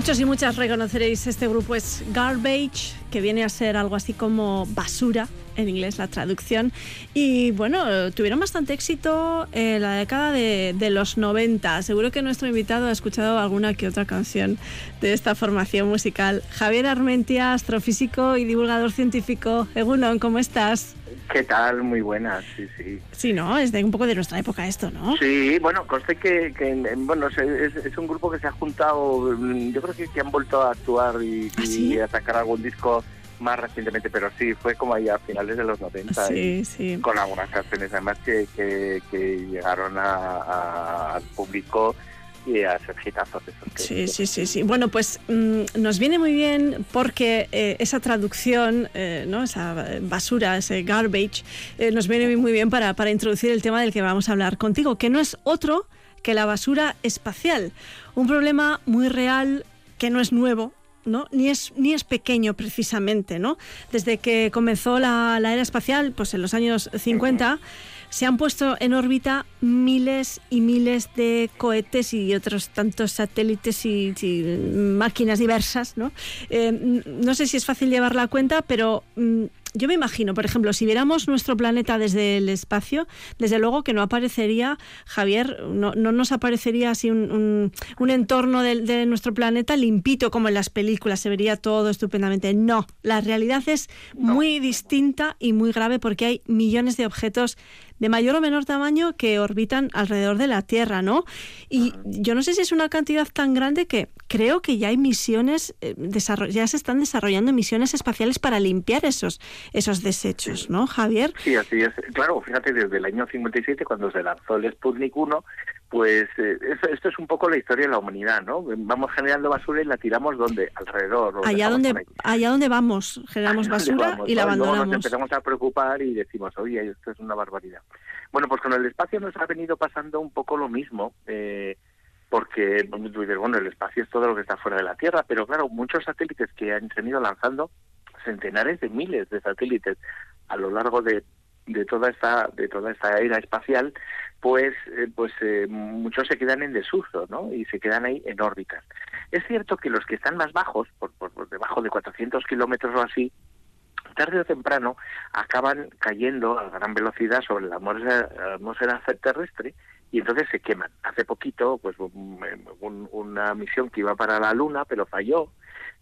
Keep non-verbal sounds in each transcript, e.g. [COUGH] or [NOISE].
Muchos y muchas reconoceréis este grupo es Garbage, que viene a ser algo así como basura en inglés la traducción. Y bueno, tuvieron bastante éxito en la década de, los 90. Seguro que nuestro invitado ha escuchado alguna que otra canción de esta formación musical. Javier Armentia, astrofísico y divulgador científico. Egunon, ¿cómo estás? ¿Qué tal? Muy buenas, sí, sí. Sí, ¿no? Es de un poco de nuestra época esto, ¿no? Sí, bueno, conste que, que bueno, es, es, un grupo que se ha juntado, mm, yo creo que, que han vuelto a actuar y, ¿Ah, sí? y, a sacar algún disco más recientemente, pero sí, fue como ahí a finales de los 90 sí, y sí. con algunas canciones además que, que, que llegaron a, a, al público y a ser hitazos. Que, sí, sí, sí, sí. Bueno, pues mmm, nos viene muy bien porque eh, esa traducción, eh, ¿no? esa basura, ese garbage, eh, nos viene muy bien para, para introducir el tema del que vamos a hablar contigo, que no es otro que la basura espacial. Un problema muy real que no es nuevo, ¿no? Ni es, ni es pequeño precisamente, ¿no? Desde que comenzó la, la era espacial, pues en los años 50, uh -huh. Se han puesto en órbita miles y miles de cohetes y otros tantos satélites y, y máquinas diversas, ¿no? Eh, no sé si es fácil llevar la cuenta, pero mm, yo me imagino, por ejemplo, si viéramos nuestro planeta desde el espacio, desde luego que no aparecería, Javier, no, no nos aparecería así un, un, un entorno de, de, nuestro planeta limpito como en las películas, se vería todo estupendamente. No, la realidad es muy distinta y muy grave porque hay millones de objetos de mayor o menor tamaño que orbitan alrededor de la Tierra, ¿no? Y yo no sé si es una cantidad tan grande que creo que ya hay misiones, eh, ya se están desarrollando misiones espaciales para limpiar esos, esos desechos, ¿no, Javier? Sí, así es. Claro, fíjate, desde el año 57, cuando se lanzó el Sputnik 1, pues eh, esto, esto, es un poco la historia de la humanidad, ¿no? Vamos generando basura y la tiramos donde alrededor. Allá donde, allá donde vamos, generamos allá basura vamos, y la abandonamos. Luego nos empezamos a preocupar y decimos, oye, esto es una barbaridad. Bueno, pues con el espacio nos ha venido pasando un poco lo mismo. Eh, porque bueno, el espacio es todo lo que está fuera de la Tierra, pero claro, muchos satélites que han se han ido lanzando, centenares de miles de satélites a lo largo de, de toda esta de toda esta era espacial, pues eh, pues eh, muchos se quedan en desuso, ¿no? Y se quedan ahí en órbitas. Es cierto que los que están más bajos, por, por, por debajo de 400 kilómetros o así, tarde o temprano acaban cayendo a gran velocidad sobre la atmósfera, terrestre y entonces se queman. Hace poquito, pues un, un, una misión que iba para la Luna, pero falló.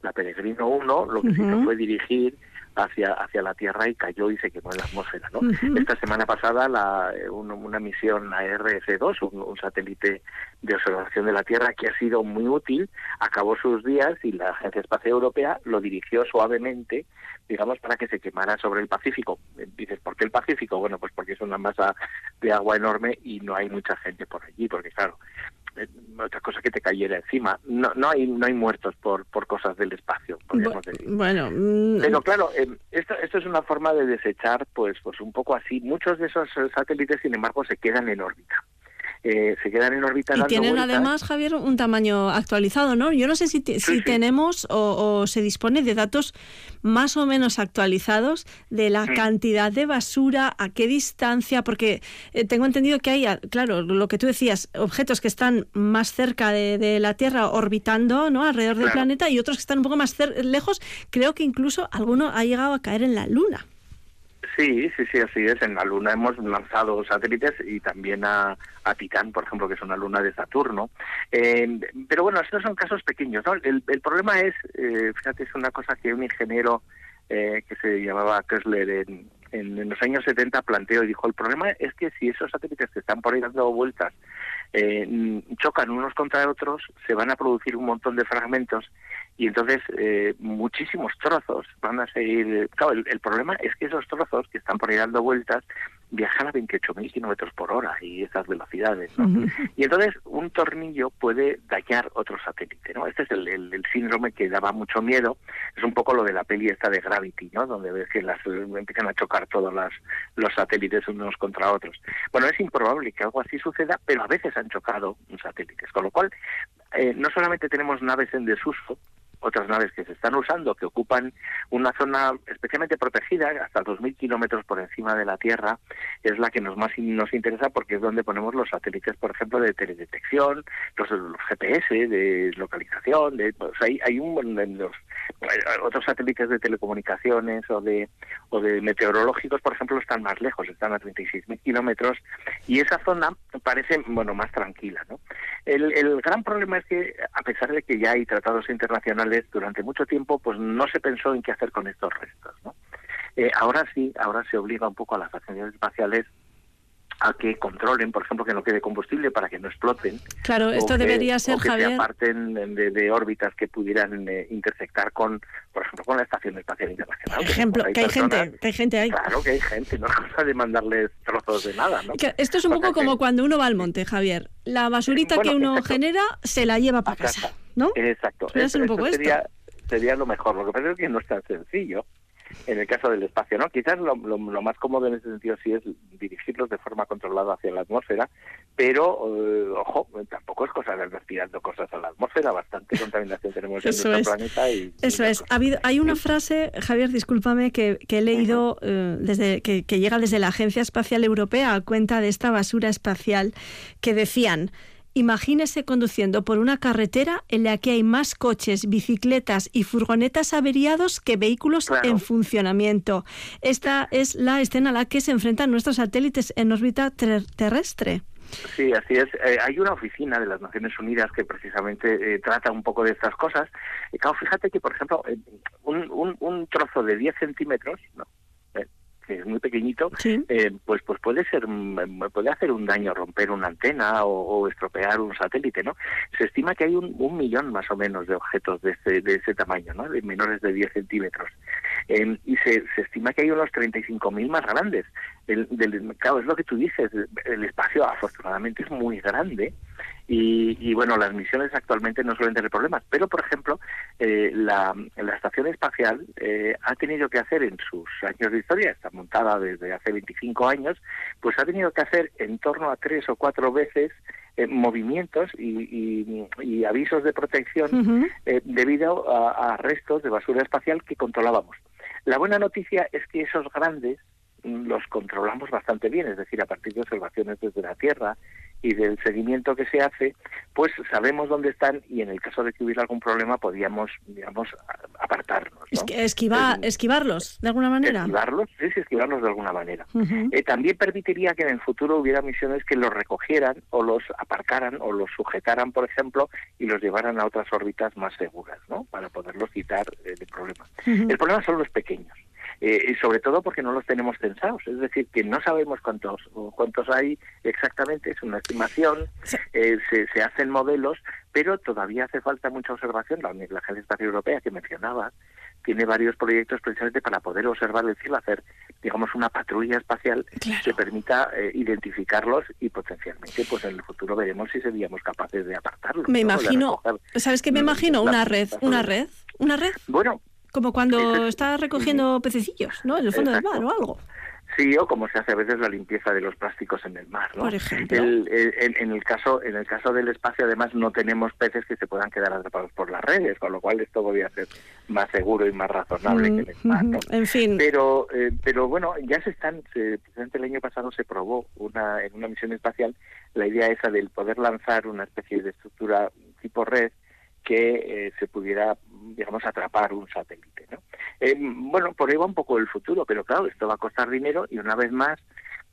La Peregrino 1 lo que uh -huh. hizo fue dirigir hacia hacia la Tierra y cayó y se quemó en la atmósfera, ¿no? Uh -huh. Esta semana pasada la, una, una misión ARS-2, un, un, satélite de observación de la Tierra que ha sido muy útil, acabó sus días y la Agencia Espacial Europea lo dirigió suavemente, digamos, para que se quemara sobre el Pacífico. Dices, ¿por qué el Pacífico? Bueno, pues porque es una masa de agua enorme y no hay mucha gente por allí, porque claro, otra cosa que te cayera encima. No, no hay no hay muertos por por cosas del espacio, podríamos decir. Bueno, pero claro, eh, esto esto es una forma de desechar, pues pues un poco así. Muchos de esos satélites, sin embargo, se quedan en órbita. Eh, se quedan en órbita. Y tienen vueltas. además, Javier, un tamaño actualizado, ¿no? Yo no sé si, sí, si sí. tenemos o, o, se dispone de datos más o menos actualizados de la sí. cantidad de basura, a qué distancia, porque eh, tengo entendido que hay, claro, lo que tú decías, objetos que están más cerca de, de la Tierra orbitando, ¿no? Alrededor del claro. planeta y otros que están un poco más lejos. Creo que incluso alguno ha llegado a caer en la Luna. Sí, sí, sí, así es. En la Luna hemos lanzado satélites y también a, Titán, por ejemplo, que es una luna de Saturno. Eh, pero bueno, estos son casos pequeños. ¿no? El, el problema es, eh, fíjate, es una cosa que un ingeniero eh, que se llamaba Kessler en, en, en, los años 70 planteó y dijo, el problema es que si esos satélites que están por ahí dando vueltas eh, chocan unos contra otros, se van a producir un montón de fragmentos y entonces eh, muchísimos trozos van a seguir. Claro, el, el, problema es que esos trozos que están por ahí dando vueltas viajan a 28.000 kilómetros por hora y esas velocidades, ¿no? Uh -huh. Y entonces un tornillo puede dañar otro satélite, ¿no? Este es el, el, el, síndrome que daba mucho miedo. Es un poco lo de la peli esta de Gravity, ¿no? Donde ves que las empiezan a chocar todos las, los satélites unos contra otros. Bueno, es improbable que algo así suceda, pero a veces han chocado satélites, con lo cual eh, no solamente tenemos naves en desuso, otras naves que se están usando, que ocupan una zona especialmente protegida, hasta 2.000 kilómetros por encima de la Tierra, es la que nos más nos interesa porque es donde ponemos los satélites, por ejemplo, de teledetección, los, GPS de localización, de, pues hay, hay un los, otros satélites de telecomunicaciones o de o de meteorológicos, por ejemplo, están más lejos, están a 36.000 kilómetros y esa zona parece bueno más tranquila, ¿no? El, el gran problema es que a pesar de que ya hay tratados internacionales durante mucho tiempo, pues no se pensó en qué hacer con estos restos, ¿no? Eh, ahora sí, ahora se obliga un poco a las agencias espaciales a que controlen, por ejemplo, que no quede combustible para que no exploten. Claro, esto debería ser, o que Javier. se aparten de, órbitas que pudieran eh, intersectar con, por ejemplo, con la Estación Espacial Internacional. Por ejemplo, que, hay gente, que hay gente ahí. Claro que hay gente, no es cosa de mandarles trozos de nada, ¿no? esto es un poco como cuando uno va al monte, Javier. La basurita que uno genera se la lleva para casa, ¿no? Exacto. un poco sería, sería lo mejor. Lo que pasa es que no es tan sencillo en el caso del espacio, ¿no? Quizás lo, más cómodo en ese sentido sí es dirigirlos de forma controlada hacia la atmósfera, pero, eh, ojo, tampoco es cosa de andar tirando cosas a la atmósfera, bastante [LAUGHS] contaminación tenemos en nuestro planeta. Y, Eso es. Ha habido, hay una frase, Javier, discúlpame, que, he leído eh, desde que, que llega desde la Agencia Espacial Europea a cuenta de esta basura espacial, que decían... Imagínese conduciendo por una carretera en la que hay más coches, bicicletas y furgonetas averiados que vehículos en funcionamiento. Esta es la escena a la que se enfrentan nuestros satélites en órbita terrestre. Sí, así es. Eh, hay una oficina de las Naciones Unidas que precisamente eh, trata un poco de estas cosas. Y claro, fíjate que, por ejemplo, eh, un, un, un, trozo de 10 centímetros, ¿no? Que es muy pequeñito, eh, pues pues puede ser mm, puede hacer un daño, romper una antena o, estropear un satélite, ¿no? Se estima que hay un, un, millón más o menos de objetos de ese, de ese tamaño, ¿no? De menores de 10 centímetros. Em, y se, se, estima que hay unos 35.000 más grandes. El, del, claro, es lo que tú dices, el espacio afortunadamente es muy grande y, bueno, las misiones actualmente no suelen tener problemas, pero por ejemplo, eh, la, la, estación espacial eh, ha tenido que hacer en sus años de historia, está montada desde hace 25 años, pues ha tenido que hacer en torno a tres o cuatro veces eh, movimientos y, y, avisos de protección debido a, a restos de basura espacial que controlábamos. La buena noticia es que esos grandes los controlamos bastante bien, es decir, a partir de observaciones desde la Tierra y del seguimiento que se hace, pues sabemos dónde están y en el caso de que hubiera algún problema podíamos, digamos, apartarnos. esquivarlos, de alguna manera. Esquivarlos, sí, sí, esquivarlos de alguna manera. Eh, también permitiría que en el futuro hubiera misiones que los recogieran o los aparcaran o los sujetaran, por ejemplo, y los llevaran a otras órbitas más seguras, ¿no? Para poderlos quitar eh, de problema. El problema son los pequeños. Eh, y sobre todo porque no los tenemos censados, es decir, que no sabemos cuántos cuántos hay exactamente, es una estimación, eh, se, se, hacen modelos, pero todavía hace falta mucha observación. La, la Agencia Espacial Europea que mencionaba tiene varios proyectos precisamente para poder observar el cielo, hacer, digamos, una patrulla espacial que permita eh, identificarlos y potencialmente, pues en el futuro veremos si seríamos capaces de apartarlos. Me imagino, ¿sabes qué me imagino? Una red, una red, una red. Bueno, como cuando estás recogiendo pececillos, ¿no? En el fondo del mar o algo. Sí, o como se hace a veces la limpieza de los plásticos en el mar, ¿no? Por ejemplo. en, el caso, en el caso del espacio, además, no tenemos peces que se puedan quedar atrapados por las redes, con lo cual esto podría ser más seguro y más razonable que el mm, mar, ¿no? En fin. Pero, eh, pero bueno, ya se están, se, precisamente el año pasado se probó una, en una misión espacial la idea esa del poder lanzar una especie de estructura tipo red que eh, se pudiera digamos, atrapar un satélite. ¿no? Eh, bueno, por ahí va un poco el futuro, pero claro, esto va a costar dinero y una vez más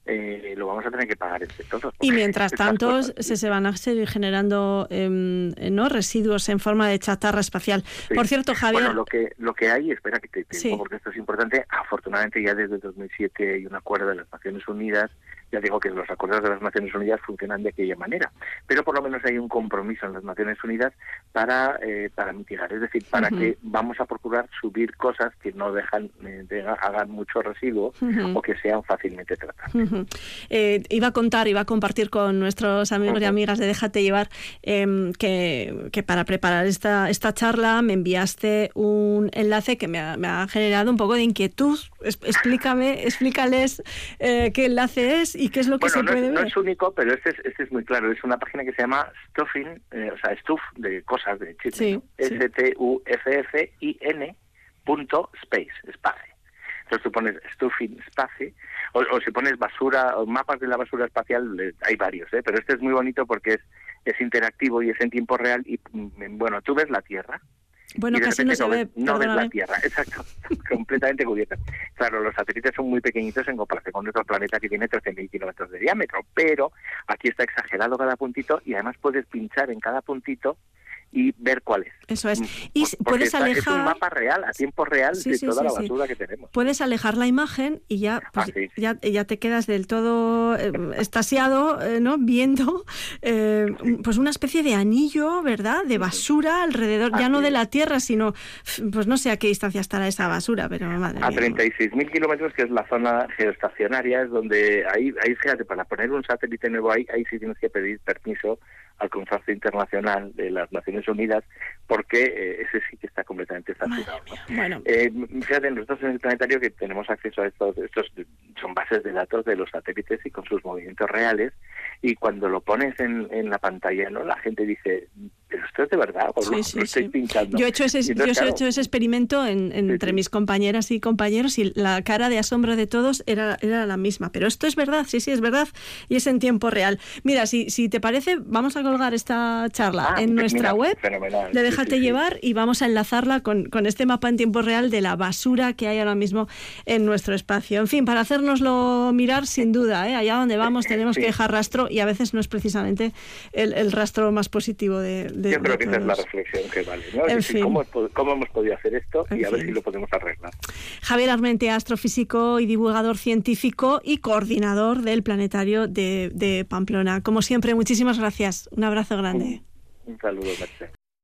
eh, lo vamos a tener que pagar entre todos. Y mientras tanto se, se, van a seguir generando em, ¿no? residuos en forma de chatarra espacial. Por cierto, Javier... Bueno, lo que, lo que hay, espera que te, digo porque esto es importante, afortunadamente ya desde 2007 hay un acuerdo de las Naciones Unidas ya digo que los acuerdos de las Naciones Unidas funcionan de aquella manera, pero por lo menos hay un compromiso en las Naciones Unidas para, eh, para mitigar, es decir, para que vamos a procurar subir cosas que no dejan, eh, hagan mucho residuo o que sean fácilmente tratadas. Eh, iba a contar, iba a compartir con nuestros amigos y amigas de Déjate Llevar em, que, que, para preparar esta, esta charla me enviaste un enlace que me ha, me ha generado un poco de inquietud. explícame, explícales qué enlace es ¿Y qué es lo que se puede ver? No es único, pero este es, este es muy claro. Es una página que se llama Stuffing, eh, o sea, Stuff de cosas, de chismes. S-T-U-F-F-I-N punto space, espacio. Entonces tú pones stuffing space, o, o, si pones basura, o mapas de la basura espacial, hay varios, ¿eh? pero este es muy bonito porque es, es interactivo y es en tiempo real y, mm, bueno, tú ves la Tierra, bueno, casi no se ve. no ves la Tierra, exacto, [LAUGHS] completamente cubierta. Claro, los satélites son muy pequeñitos en comparación con nuestro planeta que tiene 13.000 kilómetros de diámetro, pero aquí está exagerado cada puntito y además puedes pinchar en cada puntito y ver cuál es. Eso es. Mm, y puedes alejar. Es un mapa real, a tiempo real, de toda la basura que tenemos. Puedes alejar la imagen y ya, pues, ah, ya, ya, te quedas del todo eh, estasiado, eh, ¿no? Viendo eh, pues una especie de anillo, ¿verdad? De basura alrededor, ya no de la Tierra, sino, pues no sé a qué distancia estará esa basura, pero madre A 36.000 kilómetros, que es la zona geoestacionaria, es donde ahí, ahí, fíjate, para poner un satélite nuevo ahí, ahí sí tienes que pedir permiso al Consorcio Internacional de las Naciones Unidas, porque eh, ese sí que está completamente saturado. Bueno. Eh, fíjate, nosotros en el planetario que tenemos acceso a estos, estos son bases de datos de los satélites y con sus movimientos reales, y cuando lo pones en, en la pantalla, no la gente dice, pero esto es de verdad, o lo, estoy pintando. Yo he hecho ese, yo he hecho ese experimento en, entre mis compañeras y compañeros y la cara de asombro de todos era, era la misma. Pero esto es verdad, sí, sí, es verdad y es en tiempo real. Mira, si, si te parece, vamos a colgar esta charla ah, en nuestra web de Déjate llevar y vamos a enlazarla con, con este mapa en tiempo real de la basura que hay ahora mismo en nuestro espacio. En fin, para hacernoslo mirar, sin duda, ¿eh? allá donde vamos [LAUGHS] tenemos que dejar rastro y a veces no es precisamente el, el rastro más positivo de creo que esa es la reflexión que vale, ¿no? Es decir, ¿cómo, ¿cómo, hemos podido hacer esto y a ver si lo podemos arreglar? Javier Armente, astrofísico y divulgador científico y coordinador del planetario de, de Pamplona. Como siempre, muchísimas gracias. Un abrazo grande. Un, un saludo, Mercedes.